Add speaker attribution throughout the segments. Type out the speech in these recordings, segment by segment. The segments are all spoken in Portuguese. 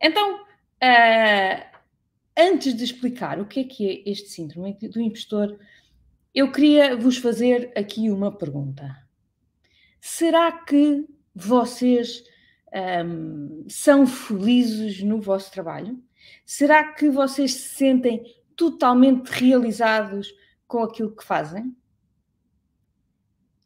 Speaker 1: Então, uh, antes de explicar o que é que é este síndrome do impostor, eu queria vos fazer aqui uma pergunta. Será que vocês um, são felizes no vosso trabalho? Será que vocês se sentem totalmente realizados com aquilo que fazem?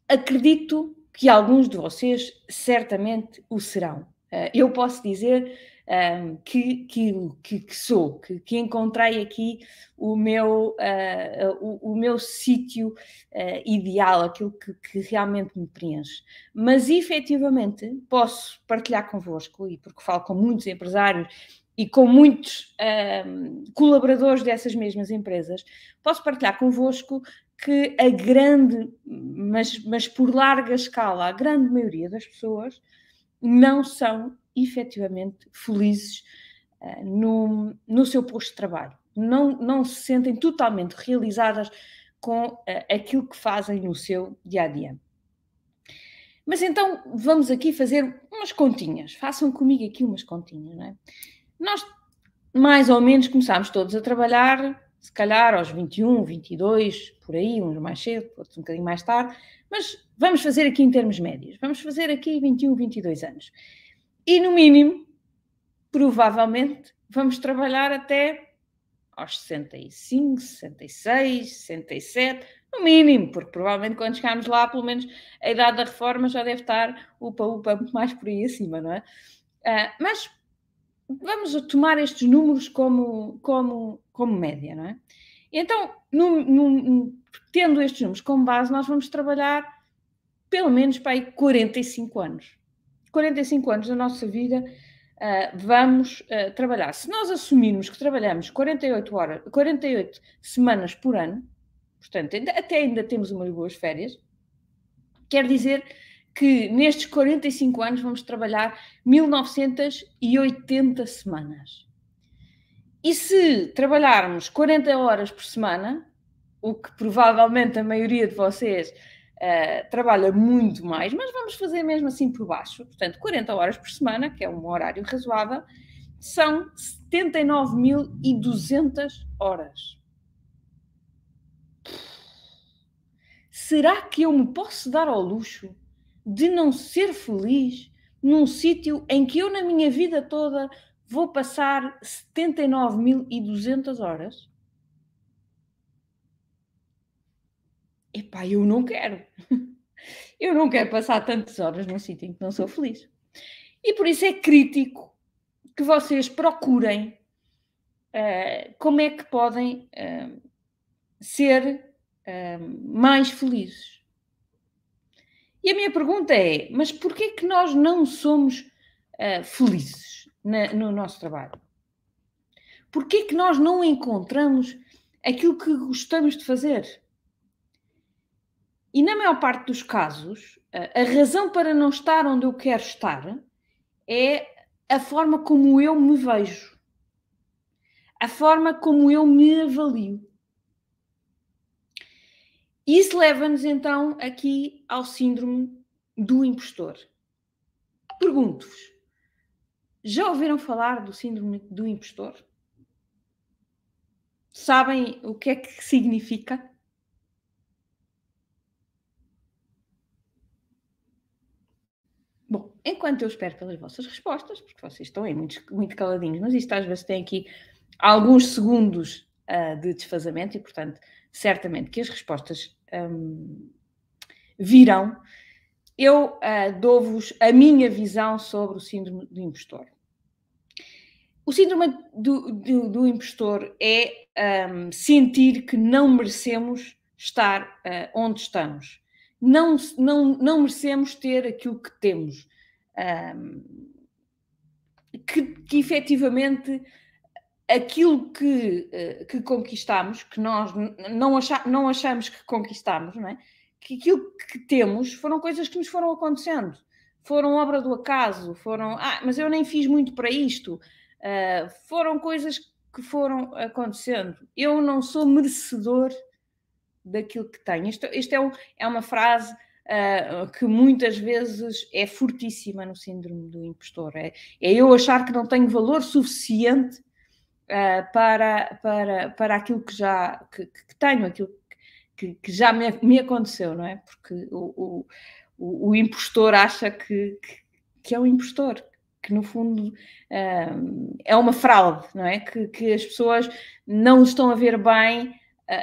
Speaker 1: Acredito que alguns de vocês certamente o serão. Uh, eu posso dizer um, que, que, que, que, sou, que, que, encontrei aqui o meu, uh, o, o, meu sítio uh, ideal, aquilo que, realmente me preenche. Mas efetivamente posso partilhar convosco, e porque falo com muitos empresários e com muitos um, colaboradores dessas mesmas empresas, posso partilhar convosco que a grande, mas, mas por larga escala, a grande maioria das pessoas não são efetivamente felizes uh, no, no seu posto de trabalho. Não, não se sentem totalmente realizadas com uh, aquilo que fazem no seu dia a dia. Mas então vamos aqui fazer umas continhas. Façam comigo aqui umas continhas, não é? Nós mais ou menos começámos todos a trabalhar, se calhar aos 21, 22, por aí, uns mais cedo, outros um bocadinho mais tarde, mas vamos fazer aqui em termos médios. Vamos fazer aqui 21, 22 anos. E no mínimo, provavelmente, vamos trabalhar até aos 65, 66, 67, no mínimo, porque provavelmente quando chegarmos lá, pelo menos a idade da reforma já deve estar upa-upa muito mais por aí acima, não é? Uh, mas vamos tomar estes números como, como, como média, não é? Então, tendo estes números como base, nós vamos trabalhar pelo menos para aí 45 anos. 45 anos da nossa vida uh, vamos uh, trabalhar. Se nós assumirmos que trabalhamos 48 horas, 48 semanas por ano, portanto, ainda, até ainda temos umas boas férias, quer dizer que nestes 45 anos vamos trabalhar 1980 semanas. E se trabalharmos 40 horas por semana, o que provavelmente a maioria de vocês uh, trabalha muito mais, mas vamos fazer mesmo assim por baixo. Portanto, 40 horas por semana, que é um horário razoável, são 79.200 horas. Será que eu me posso dar ao luxo de não ser feliz num sítio em que eu, na minha vida toda, vou passar 79.200 horas? Epá, eu não quero. Eu não quero passar tantas horas num sítio em que não sou feliz. E por isso é crítico que vocês procurem uh, como é que podem uh, ser uh, mais felizes. E a minha pergunta é: mas porquê que nós não somos felizes na, no nosso trabalho? Porquê que nós não encontramos aquilo que gostamos de fazer? E na maior parte dos casos, a razão para não estar onde eu quero estar é a forma como eu me vejo, a forma como eu me avalio. Isso leva-nos então aqui ao síndrome do impostor. Pergunto-vos: já ouviram falar do síndrome do impostor? Sabem o que é que significa? Bom, enquanto eu espero pelas vossas respostas, porque vocês estão aí muito, muito caladinhos, mas isto às vezes tem aqui alguns segundos uh, de desfazamento e, portanto, certamente que as respostas um, virão. Eu uh, dou-vos a minha visão sobre o síndrome do impostor. O síndrome do, do, do impostor é um, sentir que não merecemos estar uh, onde estamos não, não, não merecemos ter aquilo que temos. Um, que, que efetivamente aquilo que, uh, que conquistamos, que nós não, acha, não achamos que conquistamos, não é? que aquilo que temos foram coisas que nos foram acontecendo, foram obra do acaso, foram, ah, mas eu nem fiz muito para isto, uh, foram coisas que foram acontecendo. Eu não sou merecedor daquilo que tenho. Isto, isto é, um, é, uma frase uh, que muitas vezes é fortíssima no síndrome do impostor. É, é eu achar que não tenho valor suficiente uh, para, para, para aquilo que já que, que tenho, aquilo que, que já me, me, aconteceu, não é? Porque o, o, o impostor acha que, que, que, é um impostor, que no fundo uh, é uma fraude, não é? Que, que as pessoas não estão a ver bem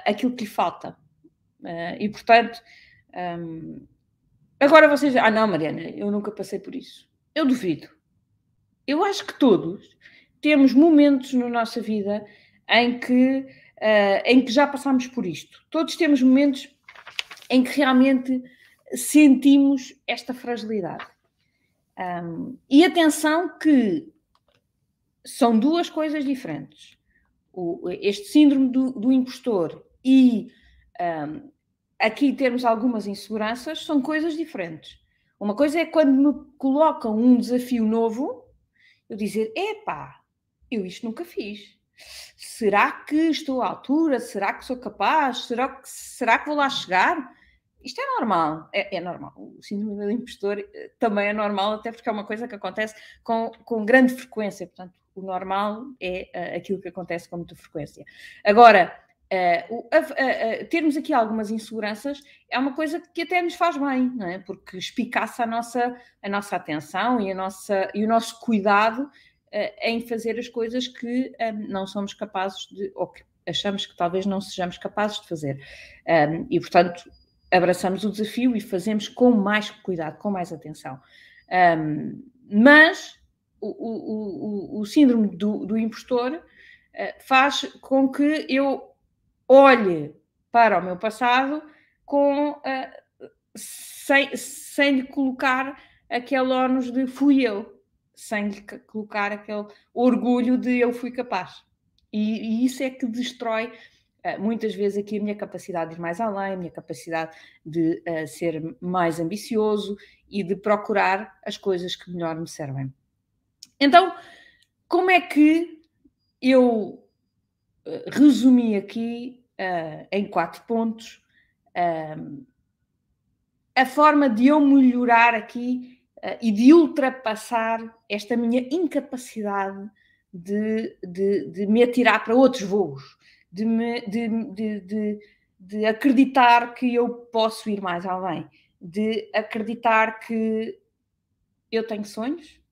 Speaker 1: aquilo que lhe falta. E portanto, agora vocês. Ah, não, Mariana, eu nunca passei por isso. Eu duvido. Eu acho que todos temos momentos na nossa vida em que, uh, em que já passamos por isto. Todos temos momentos em que realmente sentimos esta fragilidade. Um, e atenção que são duas coisas diferentes. O, este síndrome do, do impostor e um, aqui temos algumas inseguranças, são coisas diferentes. Uma coisa é quando me colocam um desafio novo, eu dizer, epá, eu isto nunca fiz. Será que estou à altura? Será que sou capaz? Será que, será que vou lá chegar? Isto é normal, é, é, normal. O síndrome do impostor eh, também é normal, até porque é uma coisa que acontece com, com grande frequência. Portanto, o normal é uh, aquilo que acontece com muita frequência. Agora, uh, uh, termos aqui algumas inseguranças é uma coisa que até nos faz bem, não é? Porque espicaça a nossa, a nossa atenção e, a nossa, e o nosso cuidado em fazer as coisas que um, não somos capazes de, ou que achamos que talvez não sejamos capazes de fazer. Um, e, portanto, abraçamos o desafio e fazemos com mais cuidado, com mais atenção. Um, mas o, o, o, síndrome do, do impostor uh, faz com que eu olhe para o meu passado com, uh, sem, sem lhe colocar aquele ónus de fui eu, sem lhe colocar aquele orgulho de eu fui capaz. E, e isso é que destrói uh, muitas vezes aqui a minha capacidade de ir mais além, a minha capacidade de uh, ser mais ambicioso e de procurar as coisas que melhor me servem. Então, como é que eu resumi aqui uh, em quatro pontos. Uh, a forma de eu melhorar aqui e de ultrapassar esta minha incapacidade de, de, de, me atirar para outros voos, de, me, de, de acreditar que eu posso ir mais além, de acreditar que eu tenho sonhos,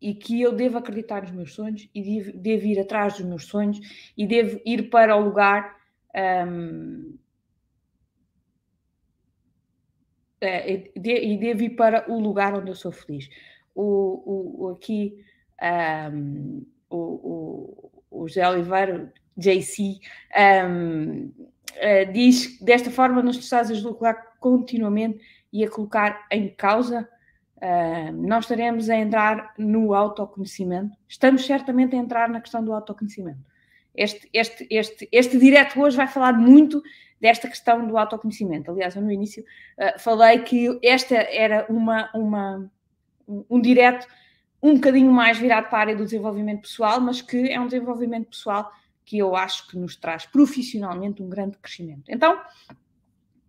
Speaker 1: e que eu devo acreditar nos meus sonhos e devo, devo ir atrás dos meus sonhos e devo ir para o lugar um, é, e devo ir para o lugar onde eu sou feliz. O, o, aqui um, o, o, o José Oliveira, JC, um, eh, diz que desta forma não estás a deslocar continuamente e a colocar em causa Uh, nós estaremos a entrar no autoconhecimento. Estamos certamente a entrar na questão do autoconhecimento. Este, este, este, este direto hoje vai falar muito desta questão do autoconhecimento. Aliás, eu no início uh, falei que esta era uma, uma, um direto um bocadinho mais virado para a área do desenvolvimento pessoal, mas que é um desenvolvimento pessoal que eu acho que nos traz profissionalmente um grande crescimento. Então,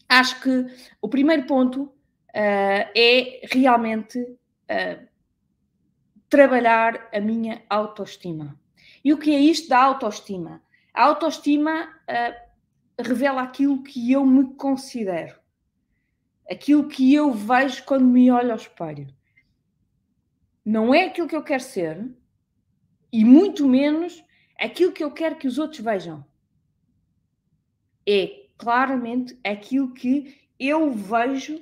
Speaker 1: acho que o primeiro ponto uh, é realmente uh, trabalhar a minha autoestima. E o que é isto da autoestima? A autoestima uh, revela aquilo que eu me considero, aquilo que eu vejo quando me olho ao espelho. Não é aquilo que eu quero ser e muito menos aquilo que eu quero que os outros vejam. É claramente aquilo que eu vejo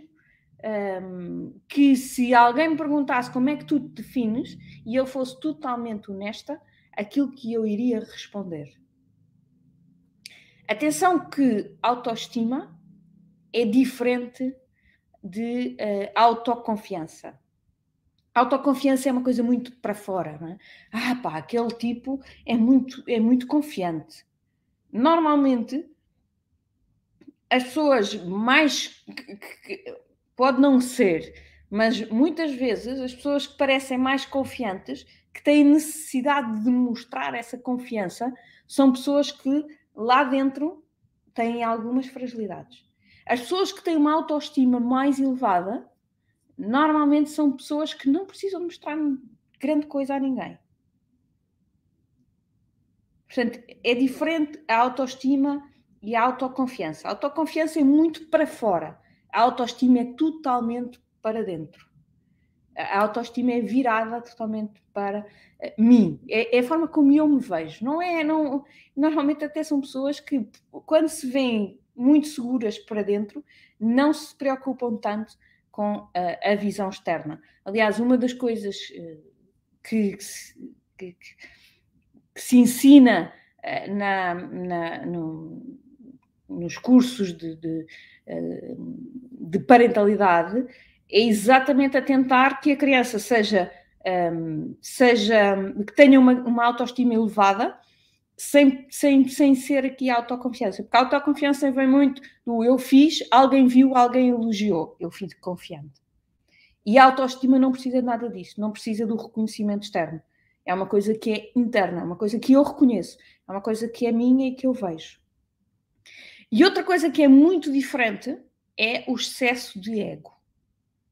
Speaker 1: um, que se alguém me perguntasse como é que tu te defines e eu fosse totalmente honesta, aquilo que eu iria responder. Atenção que autoestima é diferente de uh, autoconfiança. Autoconfiança é uma coisa muito para fora, não é? Ah, pá, aquele tipo é muito, é muito confiante. Normalmente, as pessoas mais Pode não ser, mas muitas vezes as pessoas que parecem mais confiantes, que têm necessidade de mostrar essa confiança, são pessoas que lá dentro têm algumas fragilidades. As pessoas que têm uma autoestima mais elevada normalmente são pessoas que não precisam mostrar grande coisa a ninguém. Portanto, é diferente a autoestima e a autoconfiança. A autoconfiança é muito para fora, a autoestima é totalmente para dentro. A autoestima é virada totalmente para uh, mim. É, é, a forma como eu me vejo. Não é, não, normalmente até são pessoas que, quando se veem muito seguras para dentro, não se preocupam tanto com a, a visão externa. Aliás, uma das coisas uh, que, que, se, que, que, se ensina uh, na, na no, nos cursos de, de, de parentalidade é exatamente a tentar que a criança seja, um, seja que tenha uma, uma autoestima elevada, sem, sem, sem ser aqui a autoconfiança. Porque a autoconfiança vem muito do eu fiz, alguém viu, alguém elogiou, eu fico confiante. E a autoestima não precisa de nada disso, não precisa do reconhecimento externo. É uma coisa que é interna, é uma coisa que eu reconheço, é uma coisa que é minha e que eu vejo. E outra coisa que é muito diferente é o excesso de ego.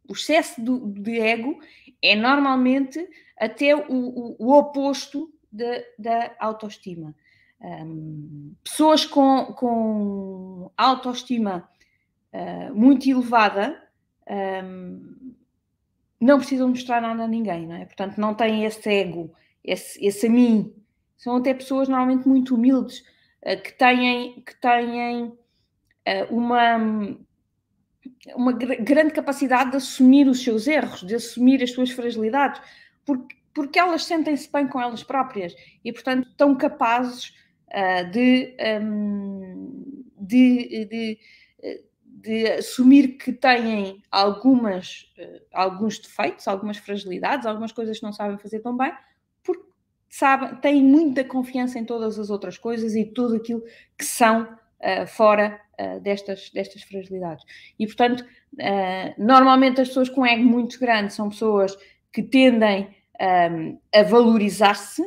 Speaker 1: O excesso do, de ego é normalmente até o, o, o oposto de, da autoestima. Um, pessoas com, com autoestima uh, muito elevada um, não precisam mostrar nada a ninguém, não é? Portanto, não têm esse ego, esse, esse a mim. São até pessoas normalmente muito humildes, uh, que têm, que têm uh, uma uma grande capacidade de assumir os seus erros, de assumir as suas fragilidades, porque, porque elas sentem-se bem com elas próprias e, portanto, estão capazes uh, de, um, de, de, de, assumir que têm algumas, uh, alguns defeitos, algumas fragilidades, algumas coisas que não sabem fazer tão bem, porque sabem, têm muita confiança em todas as outras coisas e tudo aquilo que são uh, fora uh, destas, destas fragilidades. E, portanto, uh, normalmente as pessoas com ego muito grande são pessoas que tendem um, a valorizar-se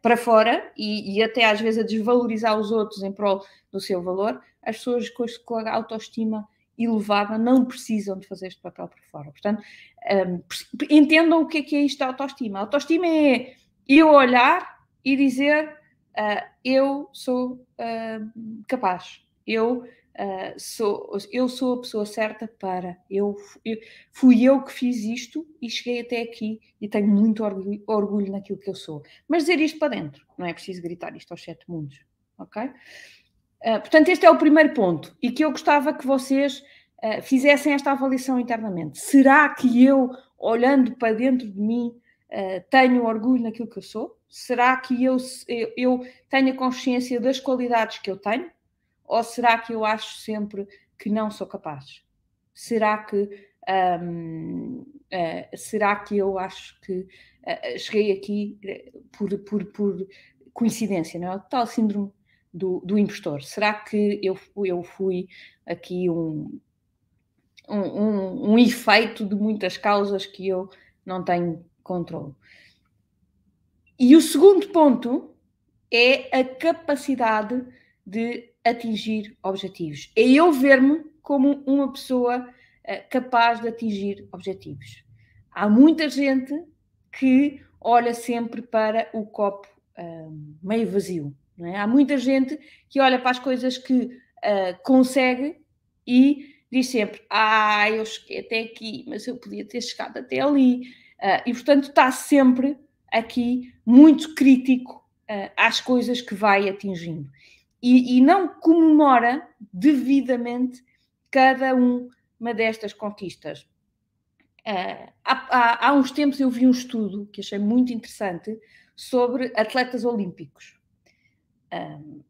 Speaker 1: para fora e, e, até às vezes a desvalorizar os outros em prol do seu valor. As pessoas com, com a autoestima elevada não precisam de fazer este papel por fora. Portanto, um, entendam o que é, que é isto da autoestima. A autoestima é eu olhar e dizer uh, eu sou uh, capaz, eu uh, sou, eu sou a pessoa certa para. Eu, eu, fui eu que fiz isto e cheguei até aqui e tenho muito orgulho, orgulho naquilo que eu sou. Mas dizer isto para dentro, não é preciso gritar isto aos sete mundos, ok? Portanto, este é o primeiro ponto e que eu gostava que vocês fizessem esta avaliação internamente. Será que eu, olhando para dentro de mim, tenho orgulho naquilo que eu sou? Será que eu, eu, tenho a consciência das qualidades que eu tenho? Ou será que eu acho sempre que não sou capaz? Será que um, uh, eh, será que eu acho que uh, cheguei aqui por, por, por, coincidência, não é? Tal síndrome do, do impostor. Será que eu, eu fui aqui um, um, um, um efeito de muitas causas que eu não tenho controle? E o segundo ponto é a capacidade de atingir objetivos. É eu ver-me como uma pessoa uh, capaz de atingir objetivos. Há muita gente que olha sempre para o copo uh, meio vazio. É? Há muita gente que olha para as coisas que uh, consegue e diz sempre: Ah, eu cheguei até aqui, mas eu podia ter chegado até ali. Uh, e portanto está sempre aqui muito crítico uh, às coisas que vai atingindo e, e não comemora devidamente cada uma destas conquistas. Uh, há, há, há, uns tempos eu vi um estudo que achei muito interessante sobre atletas olímpicos uh,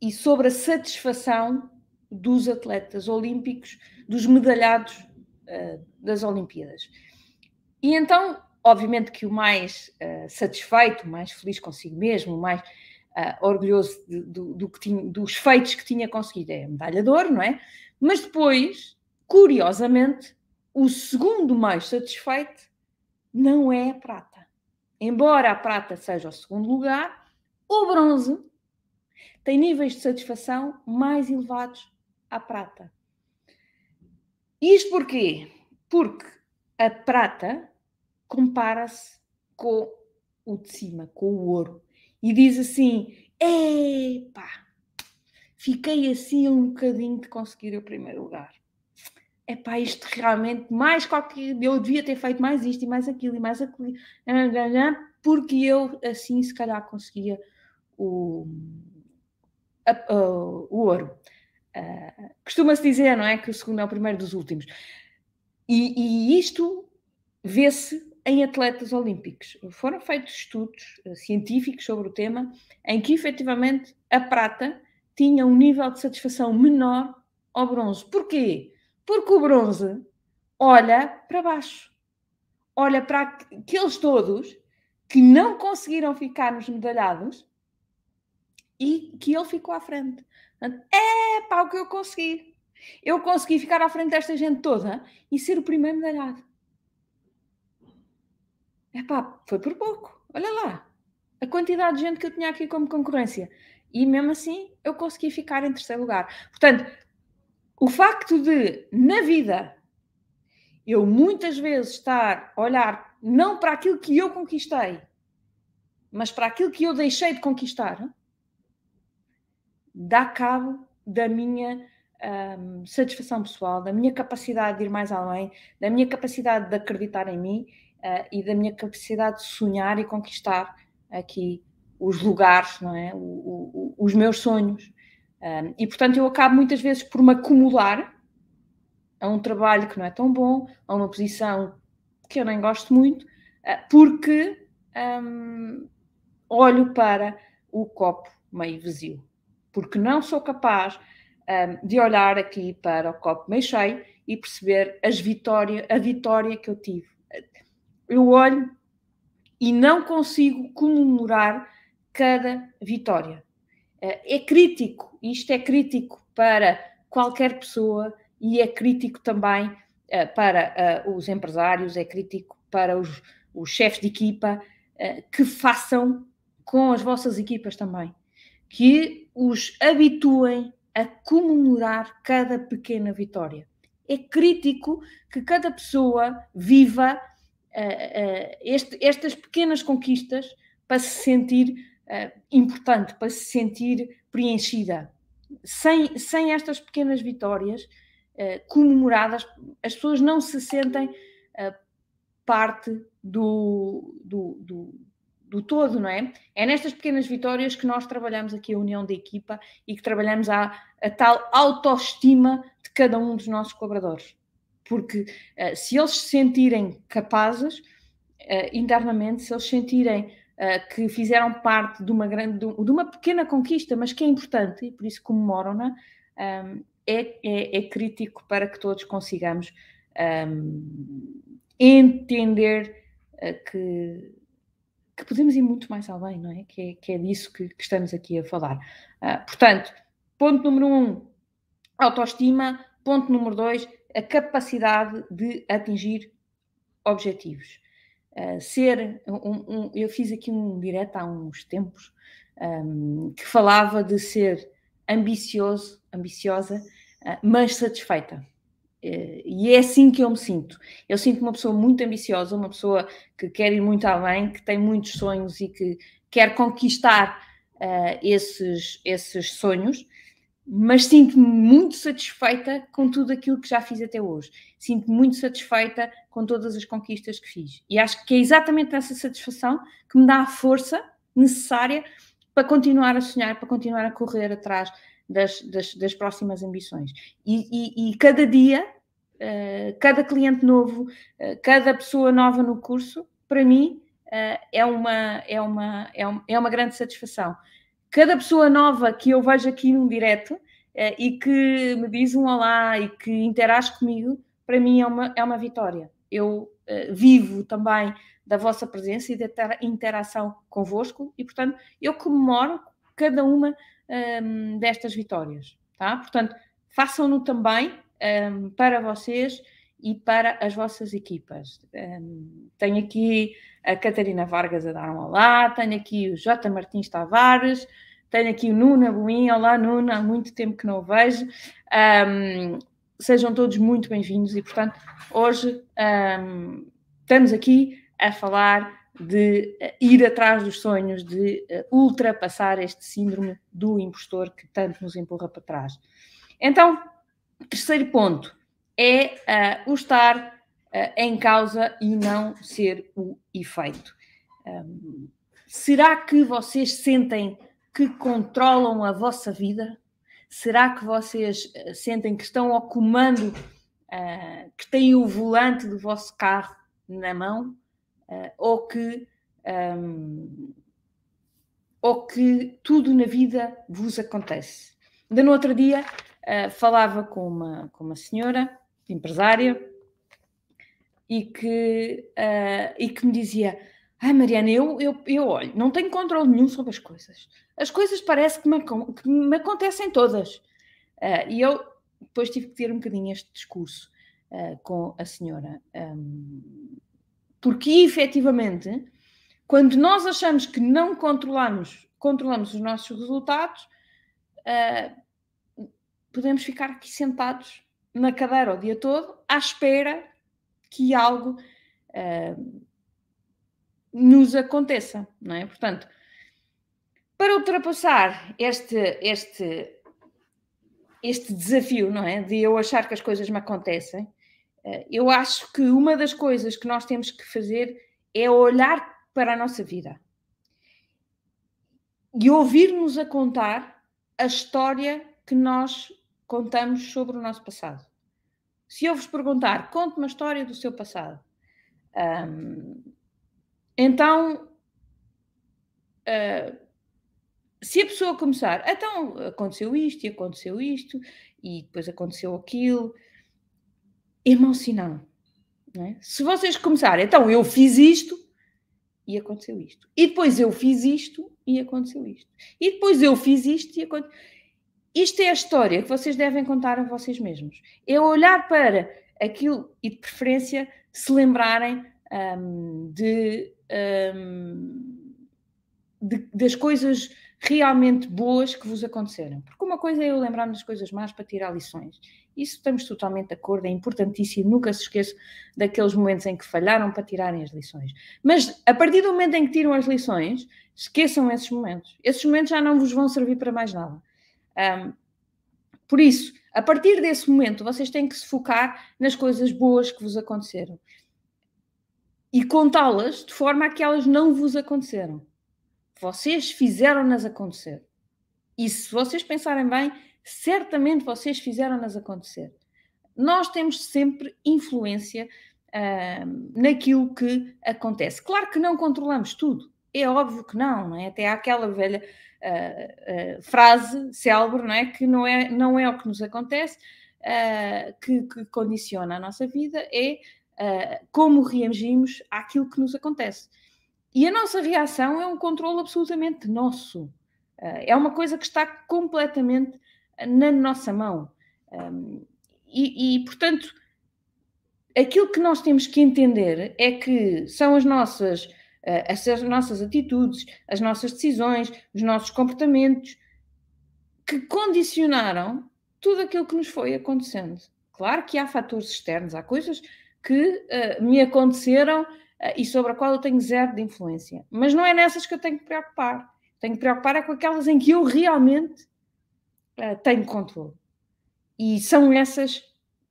Speaker 1: e sobre a satisfação dos atletas olímpicos, dos medalhados uh, das Olimpíadas. E então, obviamente que o mais satisfeito, o mais feliz consigo mesmo, o mais uh, orgulhoso de, do, do que tinha, dos feitos que tinha conseguido. É a medalha de ouro, não é? Mas depois, curiosamente, o segundo mais satisfeito não é a prata. Embora a prata seja o segundo lugar, o bronze tem níveis de satisfação mais elevados à prata. Isto porquê? Porque a prata compara-se com o de cima, com o ouro, e diz assim: epá, fiquei assim um bocadinho de conseguir o primeiro lugar. Epá, isto realmente, mais qualquer. Eu devia ter feito mais isto e mais aquilo e mais aquilo, porque eu assim se calhar conseguia o, a, a, o ouro. Uh, Costuma-se dizer, não é? Que o segundo é o primeiro dos últimos. E, e isto vê-se em atletas olímpicos. Foram feitos estudos uh, científicos sobre o tema em que efetivamente a prata tinha um nível de satisfação menor ao bronze. Porquê? Porque o bronze olha para baixo. Olha para aqueles todos que não conseguiram ficar nos medalhados e que ele ficou à frente. É pá, o que eu consegui. Eu consegui ficar à frente desta gente toda e ser o primeiro medalhado. É pá, foi por pouco. Olha lá. A quantidade de gente que eu tinha aqui como concorrência. E mesmo assim eu consegui ficar em terceiro lugar. Portanto, o facto de, na vida, eu muitas vezes estar a olhar não para aquilo que eu conquistei, mas para aquilo que eu deixei de conquistar, dá cabo da minha um, satisfação pessoal, da minha capacidade de ir mais além, da minha capacidade de acreditar em mim uh, e da minha capacidade de sonhar e conquistar aqui os lugares, não é? O, o, os meus sonhos. Um, e portanto eu acabo muitas vezes por me acumular a um trabalho que não é tão bom, a uma posição que eu nem gosto muito, uh, porque um, olho para o copo meio vazio porque não sou capaz um, de olhar aqui para o copo meio cheio e perceber as vitória, a vitória que eu tive. Eu olho e não consigo comemorar cada vitória. É crítico, isto é crítico para qualquer pessoa e é crítico também uh, para uh, os empresários, é crítico para os, os chefes de equipa que façam com as vossas equipas também que os habituem a comemorar cada pequena vitória. É crítico que cada pessoa viva uh, uh, este, estas pequenas conquistas para se sentir uh, importante, para se sentir preenchida. Sem, sem estas pequenas vitórias comemoradas, as pessoas não se sentem parte do, do, do do todo, não é? É nestas pequenas vitórias que nós trabalhamos aqui a união da equipa e que trabalhamos a, a tal autoestima de cada um dos nossos colaboradores. Porque uh, se eles se sentirem capazes uh, internamente, se eles sentirem uh, que fizeram parte de uma grande, de uma pequena conquista, mas que é importante e por isso comemoram-na, um, é, é, é, crítico para que todos consigamos um, entender que que podemos ir muito mais além, não é? Que é, que é disso que, que estamos aqui a falar. Portanto, ponto número um, autoestima. Ponto número dois, a capacidade de atingir objetivos. Uh, ser um, um, eu fiz aqui um direto há uns tempos um, que falava de ser ambicioso, ambiciosa, uh, mas satisfeita. Eh, e é assim que eu me sinto. Eu sinto uma pessoa muito ambiciosa, uma pessoa que quer ir muito além, que tem muitos sonhos e que quer conquistar uh, esses, esses sonhos, mas sinto-me muito satisfeita com tudo aquilo que já fiz até hoje. Sinto-me muito satisfeita com todas as conquistas que fiz. E acho que é exatamente essa satisfação que me dá a força necessária para continuar a sonhar, para continuar a correr atrás das, das, das próximas ambições. E, e, e cada dia, uh, cada cliente novo, uh, cada pessoa nova no curso, para mim, uh, é, uma, é, uma, é, um, é uma grande satisfação. Cada pessoa nova que eu vejo aqui num direto e que me diz um olá e que interage comigo, para mim é uma, é uma vitória. Eu vivo também da vossa presença e da interação convosco e, portanto, eu comemoro cada uma um, destas vitórias, tá? Portanto, façam-no também um, para vocês e para as vossas equipas. Um, tenho aqui a Catarina Vargas a dar um olá, tenho aqui o J. Martins Tavares, Tenho aqui o Nuna Buim. Olá, Nuna, há muito tempo que não o vejo. Um, sejam todos muito bem-vindos e, portanto, hoje um, estamos aqui a falar de uh, ir atrás dos sonhos, de uh, ultrapassar este síndrome do impostor que tanto nos empurra para trás. Então, terceiro ponto é uh, o estar em causa e não ser o efeito. Um, será que vocês sentem que controlam a vossa vida? Será que vocês sentem que estão ao comando, que têm o volante do vosso carro na mão? uh, ou que um, ou que tudo na vida vos acontece. Ainda no outro dia uh, falava com uma, com uma senhora empresária e que, uh, e que me dizia: Ai, Mariana, eu, eu, eu olho, não tenho controle nenhum sobre as coisas. As coisas parece que me, que me acontecem todas. Uh, e eu depois tive que ter um bocadinho este discurso uh, com a senhora. Um, porque efetivamente, quando nós achamos que não controlamos, controlamos os nossos resultados, podemos ficar aqui sentados na cadeira o dia todo à espera que algo uh, nos aconteça, não é? Portanto, para ultrapassar este, este, este desafio, não é? De eu achar que as coisas me acontecem, eh, eu acho que uma das coisas que nós temos que fazer é olhar para a nossa vida e ouvir-nos a contar a história que nós contamos sobre o nosso passado. Se eu vos perguntar, conte uma história do seu passado, um, então, uh, se a pessoa começar, então aconteceu isto e aconteceu isto, e depois aconteceu aquilo, emocional. É? Se vocês começarem, então eu fiz isto e aconteceu isto. E depois eu fiz isto e aconteceu isto. E depois eu fiz isto e aconteceu. Isto é a história que vocês devem contar a vocês mesmos. É olhar para aquilo e, de preferência, se lembrarem um, de, um, de, das coisas realmente boas que vos aconteceram. Porque uma coisa é eu lembrar-me das coisas más para tirar lições. Isso estamos totalmente de acordo, é importantíssimo, nunca se esqueça daqueles momentos em que falharam para tirarem as lições. Mas a partir do momento em que tiram as lições, esqueçam esses momentos. Esses momentos já não vos vão servir para mais nada. Um, por isso, a partir desse momento, vocês têm que se focar nas coisas boas que vos aconteceram e contá-las de forma a que elas não vos aconteceram. Vocês fizeram-nas acontecer. E se vocês pensarem bem, certamente vocês fizeram-nas acontecer. Nós temos sempre influência uh, naquilo que acontece. Claro que não controlamos tudo, é óbvio que não, não é? Até aquela velha uh, frase célebre, não é? Que não é, não é o que nos acontece que, que, condiciona a nossa vida, é como reagimos àquilo que nos acontece. E a nossa reação é um controle absolutamente nosso. é uma coisa que está completamente na nossa mão. Um, e, e, portanto, aquilo que nós temos que entender é que são as nossas, as nossas atitudes, as nossas decisões, os nossos comportamentos que condicionaram tudo aquilo que nos foi acontecendo. Claro que há fatores externos, há coisas que uh, me aconteceram uh, e sobre a qual eu tenho zero de influência. Mas não é nessas que eu tenho que preocupar. Tenho que preocupar é com aquelas em que eu realmente uh, tenho controle. E são essas,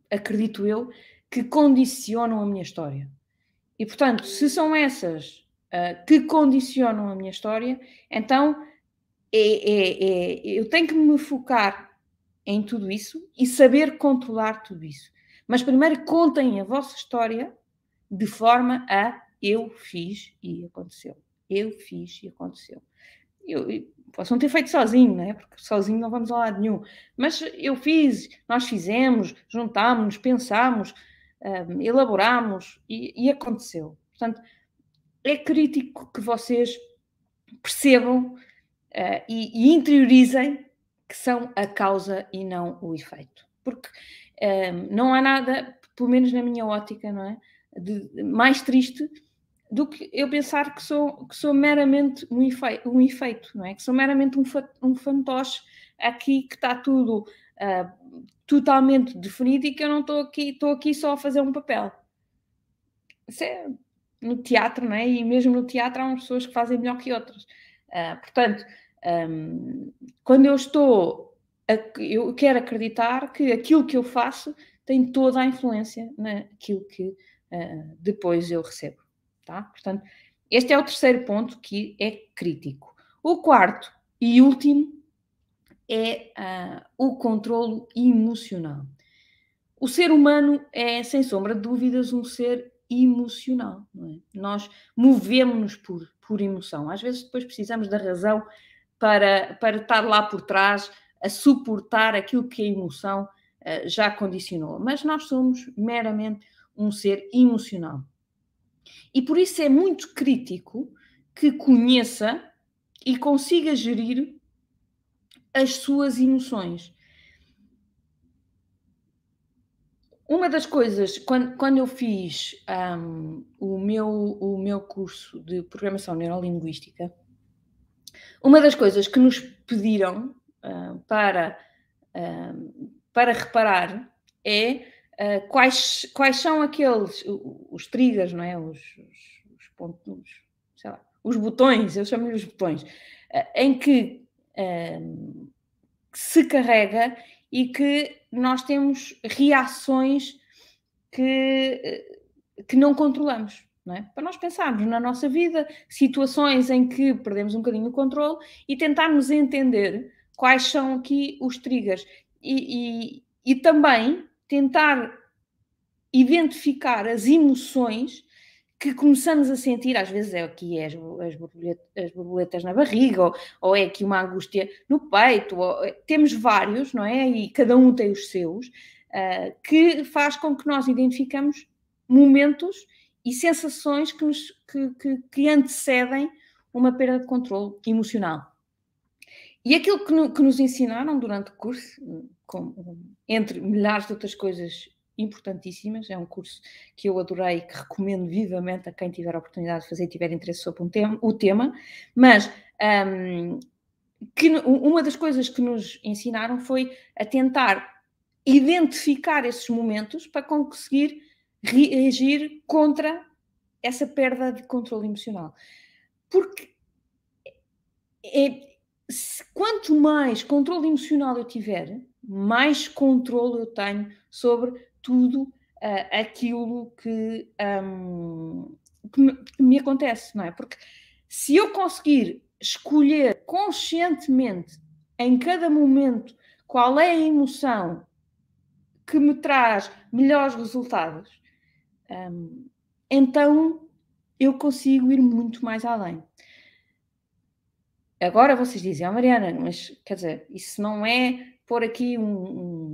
Speaker 1: acredito eu, que condicionam a minha história. E portanto, se são essas uh, que condicionam a minha história, então é, é, é, eu tenho que me focar em tudo isso e saber controlar tudo isso. Mas primeiro contem a vossa história de forma a eu fiz e aconteceu. Eu fiz e aconteceu. Eu, posso não ter feito sozinho, né? porque sozinho não vamos a lado nenhum. Mas eu fiz, nós fizemos, juntámos, pensámos, um, elaborámos e, e, aconteceu. Portanto, é crítico que vocês percebam uh, e, e, interiorizem que são a causa e não o efeito. Porque um, não há nada, pelo menos na minha ótica, não é? De, de mais triste do que eu pensar que sou, que sou meramente um efeito, um efeito, não é? Que sou meramente um, um fantoche aqui que está tudo uh, totalmente definido e que eu não estou aqui, estou aqui só a fazer um papel. Isso é no teatro, não é? E mesmo no teatro há umas pessoas que fazem melhor que outras. Uh, portanto, um, quando eu estou, a, eu quero acreditar que aquilo que eu faço tem toda a influência naquilo que uh, depois eu recebo. Tá? Portanto, este é o terceiro ponto que é crítico. O quarto e último é uh, o controlo emocional. O ser humano é, sem sombra de dúvidas, um ser emocional. É? Nós movemos-nos por, por emoção. Às vezes depois precisamos da razão para, para estar lá por trás a suportar aquilo que a emoção uh, já condicionou. Mas nós somos meramente um ser emocional. E por isso é muito crítico que conheça e consiga gerir as suas emoções. Uma das coisas, quando, quando eu fiz um, o, meu, o meu curso de programação neurolinguística, uma das coisas que nos pediram uh, para, uh, para reparar é uh, quais, quais são aqueles, os triggers, não é? Os, os, os pontos, sei lá, os botões, eu chamo-lhe os botões, em que se carrega e que nós temos reações que, que não controlamos. Não é? Para nós pensarmos na nossa vida, situações em que perdemos um bocadinho o controle e tentarmos entender quais são aqui os triggers e, e, e também tentar identificar as emoções que começamos a sentir, às vezes é aqui as, as, borboletas, as borboletas na barriga, ou, ou, é aqui uma angústia no peito, ou, é, temos vários, não é? E cada um tem os seus, uh, que faz com que nós identificamos momentos e sensações que, nos, que, que, que antecedem uma perda de controle emocional. E aquilo que, no, que, nos ensinaram durante o curso, com, entre milhares de outras coisas importantíssimas. É um curso que eu adorei e que recomendo vivamente a quem tiver a oportunidade de fazer e tiver interesse sobre um tema, o tema. Mas um, que, uma das coisas que nos ensinaram foi a tentar identificar esses momentos para conseguir reagir contra essa perda de controle emocional. Porque é, quanto mais controle emocional eu tiver, mais controle eu tenho sobre tudo uh, aquilo que, um, que, me, que me acontece, não é? Porque se eu conseguir escolher conscientemente em cada momento qual é a emoção que me traz melhores resultados, um, então eu consigo ir muito mais além. Agora vocês dizem, ah, Mariana, mas quer dizer, isso não é pôr aqui um, um,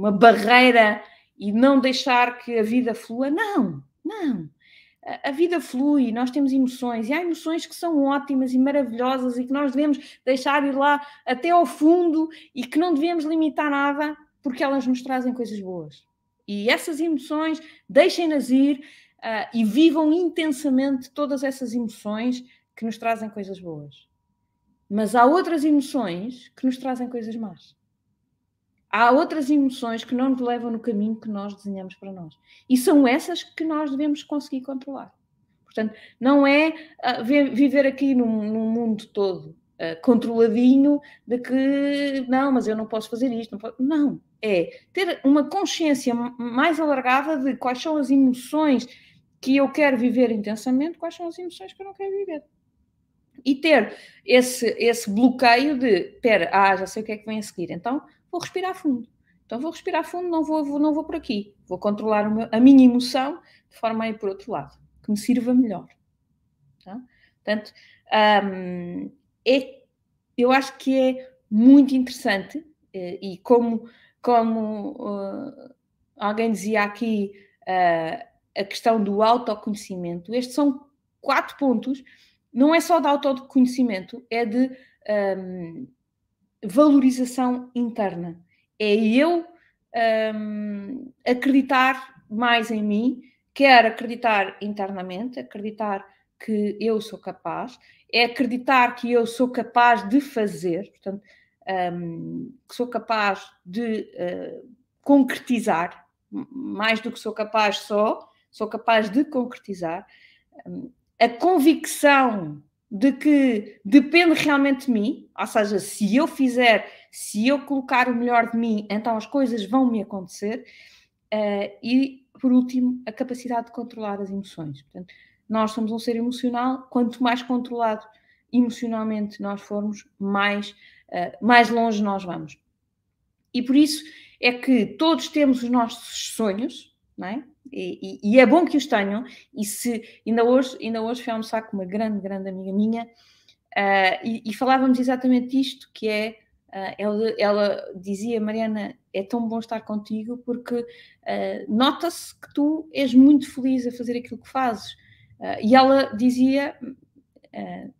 Speaker 1: uma barreira e não deixar que a vida flua. Não, não. A, vida flui, nós temos emoções e há emoções que são ótimas e maravilhosas e que nós devemos deixar ir lá até ao fundo e que não devemos limitar nada porque elas nos trazem coisas boas. E essas emoções, deixem-nas ir uh, e vivam intensamente todas essas emoções que nos trazem coisas boas. Mas há outras emoções que nos trazem coisas más há outras emoções que não nos levam no caminho que nós desenhamos para nós. E são essas que nós devemos conseguir controlar. Portanto, não é uh, viver aqui num, num mundo todo uh, controladinho de que não, mas eu não posso fazer isto. Não, posso... não, é ter uma consciência mais alargada de quais são as emoções que eu quero viver intensamente, quais são as emoções que eu não quero viver. E ter esse, esse bloqueio de, espera, ah, já sei o que é que vem a seguir, então vou respirar fundo. Então vou respirar fundo, não vou, vou não vou por aqui. Vou controlar meu, a minha emoção de forma a ir por outro lado, que me sirva melhor. Tá? Portanto, um, é, eu acho que é muito interessante eh, e como, como uh, alguém dizia aqui, uh, a questão do autoconhecimento, estes são quatro pontos, não é só de autoconhecimento, é de um, valorização interna. É eu um, acreditar mais em mim, quer acreditar internamente, acreditar que eu sou capaz, é acreditar que eu sou capaz de fazer, portanto, um, que sou capaz de uh, concretizar, mais do que sou capaz só, sou capaz de concretizar. Um, a convicção de que depende realmente de mim, ou seja, se eu fizer, se eu colocar o melhor de mim, então as coisas vão me acontecer. Uh, e, por último, a capacidade de controlar as emoções. Portanto, nós somos um ser emocional, quanto mais controlado emocionalmente nós formos, mais, uh, mais longe nós vamos. E por isso é que todos temos os nossos sonhos, não é? E, e, e, é bom que os tenham. E se ainda hoje, ainda hoje fui almoçar com uma grande, grande amiga minha uh, e, e, falávamos exatamente disto, que é uh, ela, ela, dizia, Mariana, é tão bom estar contigo porque uh, nota-se que tu és muito feliz a fazer aquilo que fazes. e ela dizia,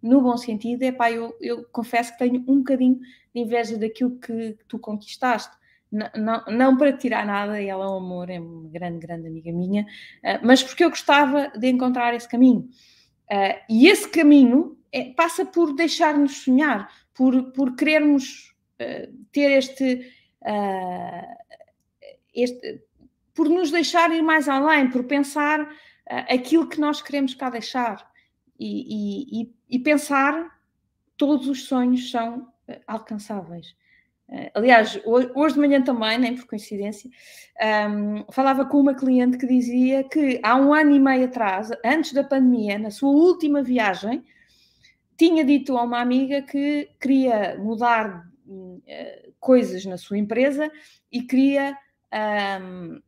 Speaker 1: no bom sentido, é pá, eu, eu confesso que tenho um bocadinho de inveja daquilo que tu conquistaste não, não, para tirar nada, e ela é um amor, é uma grande, grande amiga minha, uh, mas porque eu gostava de encontrar esse caminho. Uh, e esse caminho é, passa por deixar-nos sonhar, por, por querermos uh, ter este, este. por nos deixar ir mais além, por pensar aquilo que nós queremos cá deixar. E, e, e pensar todos os sonhos são alcançáveis. Eh, aliás, hoje de manhã também, nem por coincidência, um, falava com uma cliente que dizia que há um ano e meio atrás, antes da pandemia, na sua última viagem, tinha dito a uma amiga que queria mudar uh, coisas na sua empresa e queria, um,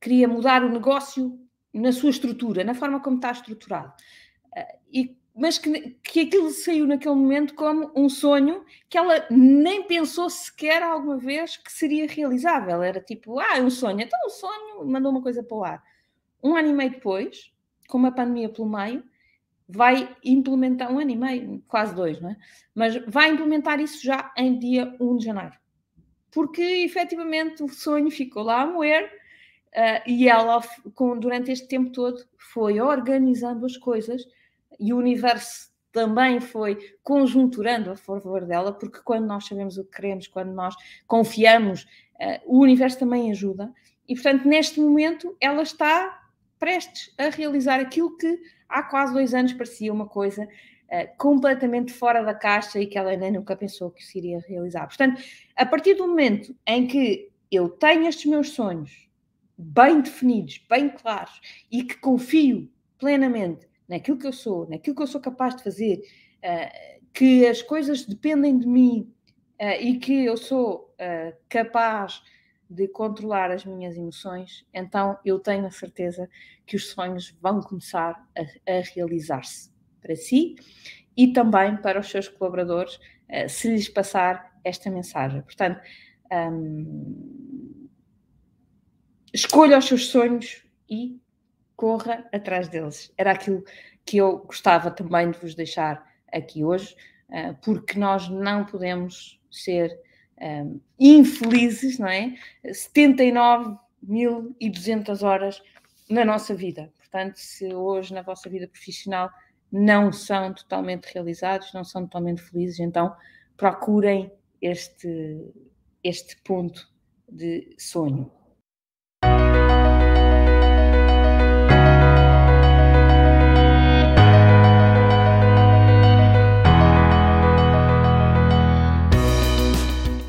Speaker 1: queria mudar o negócio na sua estrutura, na forma como está estruturado. Uh, e mas que, que aquilo saiu naquele momento como um sonho que ela nem pensou sequer alguma vez que seria realizável. Era tipo, ah, é um sonho, então um sonho, mandou uma coisa para o ar. Um ano e meio depois, com uma pandemia pelo meio, vai implementar, um ano e meio, quase dois, não é? Mas vai implementar isso já em dia 1 de janeiro. Porque efetivamente o sonho ficou lá a moer uh, e ela, com, durante este tempo todo, foi organizando as coisas e o universo também foi conjunturando a favor dela, porque quando nós sabemos o que queremos, quando nós confiamos, uh, o universo também ajuda. E, portanto, neste momento, ela está prestes a realizar aquilo que há quase dois anos parecia uma coisa uh, completamente fora da caixa e que ela nem nunca pensou que se iria realizar. Portanto, a partir do momento em que eu tenho estes meus sonhos bem definidos, bem claros e que confio plenamente naquilo que eu sou, naquilo que eu sou capaz de fazer, uh, que as coisas dependem de mim uh, e que eu sou uh, capaz de controlar as minhas emoções, então eu tenho a certeza que os sonhos vão começar a, a realizar-se para si e também para os seus colaboradores, se lhes passar esta mensagem. Portanto, um, escolha os seus sonhos e corra atrás deles. Era aquilo que eu gostava também de vos deixar aqui hoje, eh, porque nós não podemos ser um, eh, infelizes, não é? 79.200 horas na nossa vida. Portanto, se hoje na vossa vida profissional não são totalmente realizados, não são totalmente felizes, então procurem este, este ponto de sonho.